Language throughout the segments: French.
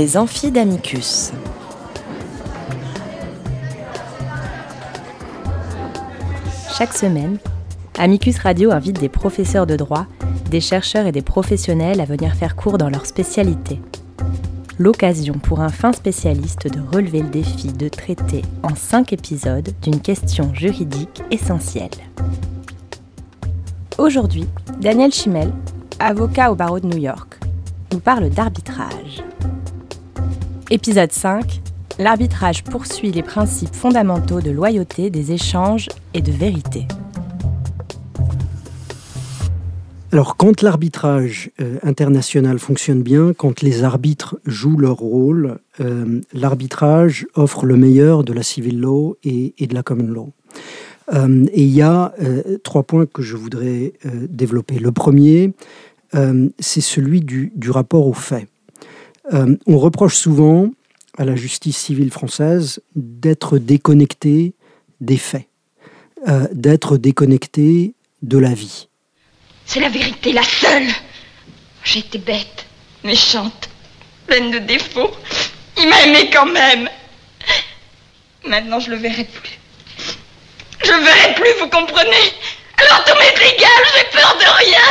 Les amphis d'Amicus. Chaque semaine, Amicus Radio invite des professeurs de droit, des chercheurs et des professionnels à venir faire cours dans leur spécialité. L'occasion pour un fin spécialiste de relever le défi de traiter en cinq épisodes d'une question juridique essentielle. Aujourd'hui, Daniel Chimel, avocat au barreau de New York, nous parle d'arbitrage. Épisode 5 L'arbitrage poursuit les principes fondamentaux de loyauté des échanges et de vérité. Alors quand l'arbitrage euh, international fonctionne bien, quand les arbitres jouent leur rôle, euh, l'arbitrage offre le meilleur de la civil law et, de la common law. Euh, et il y a trois points que je voudrais développer. Le premier, c'est celui du, du, rapport aux faits. On reproche souvent à la justice civile française d'être déconnectée des faits, d'être déconnectée de la vie. C'est la vérité, la seule. Été bête, méchante, pleine de défauts. Il m'a aimé quand même. Maintenant, je le verrai plus. Je le verrai plus, vous comprenez? Alors tout m'est égal, j'ai peur de rien.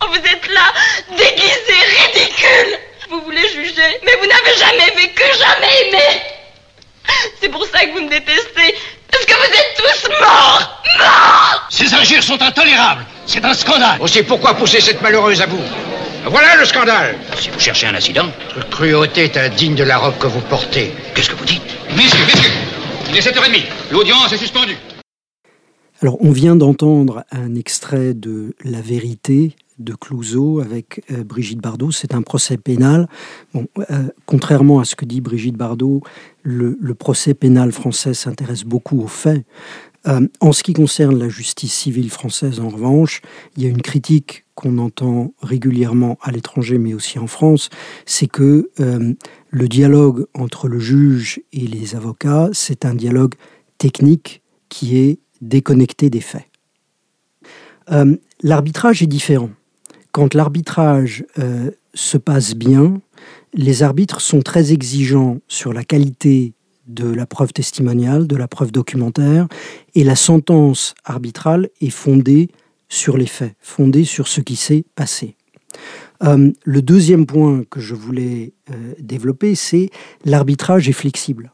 Oh, vous êtes là, déguisé, ridicule. Vous voulez juger, mais vous n'avez jamais vécu, jamais aimé. C'est pour ça que vous me détestez. Parce que vous êtes tous morts Morts Ces injures sont intolérables C'est un scandale Aussi, pourquoi pousser cette malheureuse à bout? Voilà le scandale Si vous cherchez un incident Votre cruauté est indigne de la robe que vous portez. Qu'est-ce que vous dites? Messieurs, messieurs Il est 7h30. L'audience est suspendue. Alors, on vient d'entendre un extrait de La vérité de Clouseau avec euh, Brigitte Bardot. C'est un procès pénal. Bon, euh, contrairement à ce que dit Brigitte Bardot, le, procès pénal français s'intéresse beaucoup aux faits. Euh, en ce qui concerne la justice civile française, en revanche, il y a une critique qu'on entend régulièrement à l'étranger, mais aussi en France, c'est que le dialogue entre le juge et les avocats, c'est un dialogue technique qui est déconnecté des faits. L'arbitrage est différent quand l'arbitrage euh, se passe bien, les arbitres sont très exigeants sur la qualité de la preuve testimoniale, de la preuve documentaire, et la sentence arbitrale est fondée sur les faits, fondée sur ce qui s'est passé. Euh, le deuxième point que je voulais euh, développer, c'est l'arbitrage est flexible.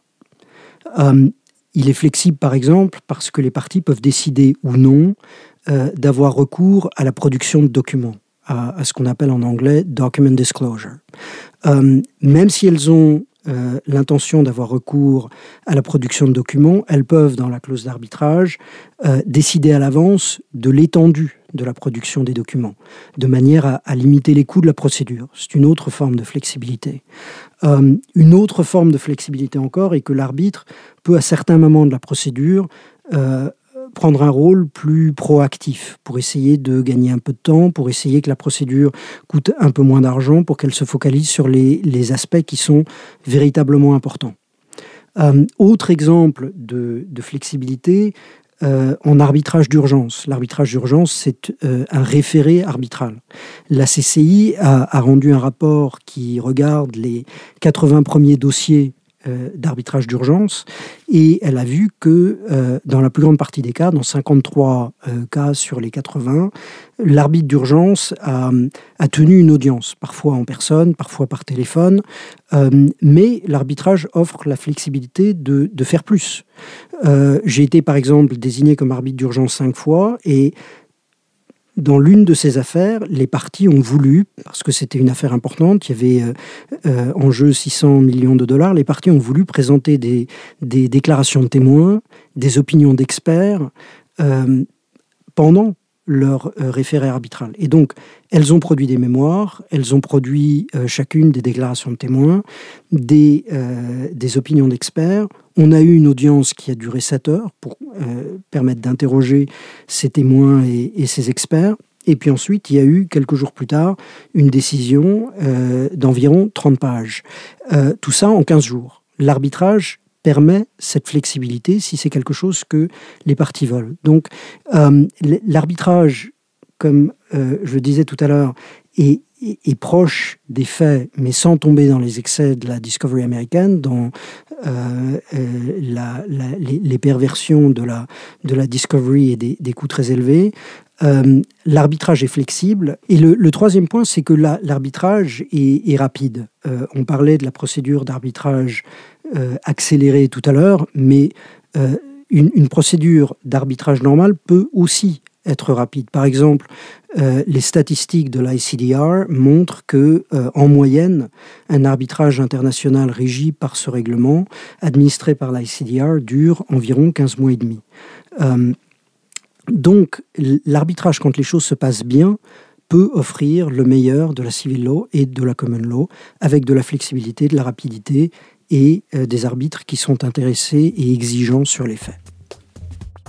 il est flexible, par exemple, parce que les parties peuvent décider ou non d'avoir recours à la production de documents à, ce qu'on appelle en anglais document disclosure. Euh, même si elles ont euh, l'intention d'avoir recours à la production de documents, elles peuvent, dans la clause d'arbitrage, euh, décider à l'avance de l'étendue de la production des documents, de manière à, à limiter les coûts de la procédure. C'est une autre forme de flexibilité. une autre forme de flexibilité encore est que l'arbitre peut, à certains moments de la procédure, prendre un rôle plus proactif pour essayer de gagner un peu de temps, pour essayer que la procédure coûte un peu moins d'argent, pour qu'elle se focalise sur les, aspects qui sont véritablement importants. Euh, autre exemple de, flexibilité, euh, en arbitrage d'urgence. L'arbitrage d'urgence, c'est euh, un référé arbitral. La CCI a, a, rendu un rapport qui regarde les 80 premiers dossiers euh, d'arbitrage d'urgence et elle a vu que euh, dans la plus grande partie des cas, dans 53 euh, cas sur les 80, l'arbitre d'urgence a, tenu une audience, parfois en personne, parfois par téléphone, mais l'arbitrage offre la flexibilité de, de faire plus. J'ai été par exemple désigné comme arbitre d'urgence cinq fois et dans l'une de ces affaires, les partis ont voulu, parce que c'était une affaire importante, il y avait euh, euh, en jeu 600 millions de dollars, les partis ont voulu présenter des, déclarations de témoins, des opinions d'experts euh, pendant leur référé arbitral. Et donc, elles ont produit des mémoires, elles ont produit chacune des déclarations de témoins, des, des opinions d'experts. On a eu une audience qui a duré 7 heures pour euh, permettre d'interroger ces témoins et, ces experts. Et puis ensuite, il y a eu, quelques jours plus tard, une décision euh, d'environ 30 pages. Euh, tout ça en 15 jours. L'arbitrage permet cette flexibilité si c'est quelque chose que les parties veulent. Donc l'arbitrage comme je le disais tout à l'heure, est, proche des faits, mais sans tomber dans les excès de la discovery américaine, dans la, les, perversions de la, de la discovery et des, des coûts très élevés, euh, l'arbitrage est flexible. Et le, troisième point, c'est que l'arbitrage est, rapide. Euh, on parlait de la procédure d'arbitrage euh, accélérée tout à l'heure, mais une, procédure d'arbitrage normale peut aussi être rapide. Par exemple, les statistiques de l'ICDR montrent que, en moyenne, un arbitrage international régi par ce règlement, administré par l'ICDR, dure environ 15 mois et demi. Donc l'arbitrage, quand les choses se passent bien, peut offrir le meilleur de la civil law et de la common law, avec de la flexibilité, de la rapidité et euh, des arbitres qui sont intéressés et exigeants sur les faits.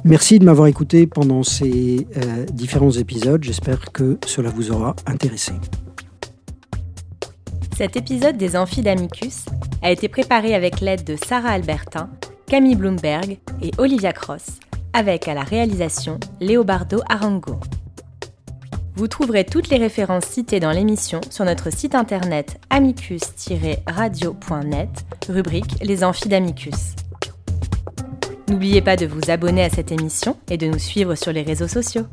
Merci de m'avoir écouté pendant ces euh, différents épisodes. J'espère que cela vous aura intéressé. Cet épisode des Amphidamicus a été préparé avec l'aide de Sarah Albertin, Camille Bloomberg et Olivia Cross avec à la réalisation Léobardo Arango. Vous trouverez toutes les références citées dans l'émission sur notre site internet amicus-radio.net, rubrique Les amphis d'Amicus. N'oubliez pas de vous abonner à cette émission et de nous suivre sur les réseaux sociaux.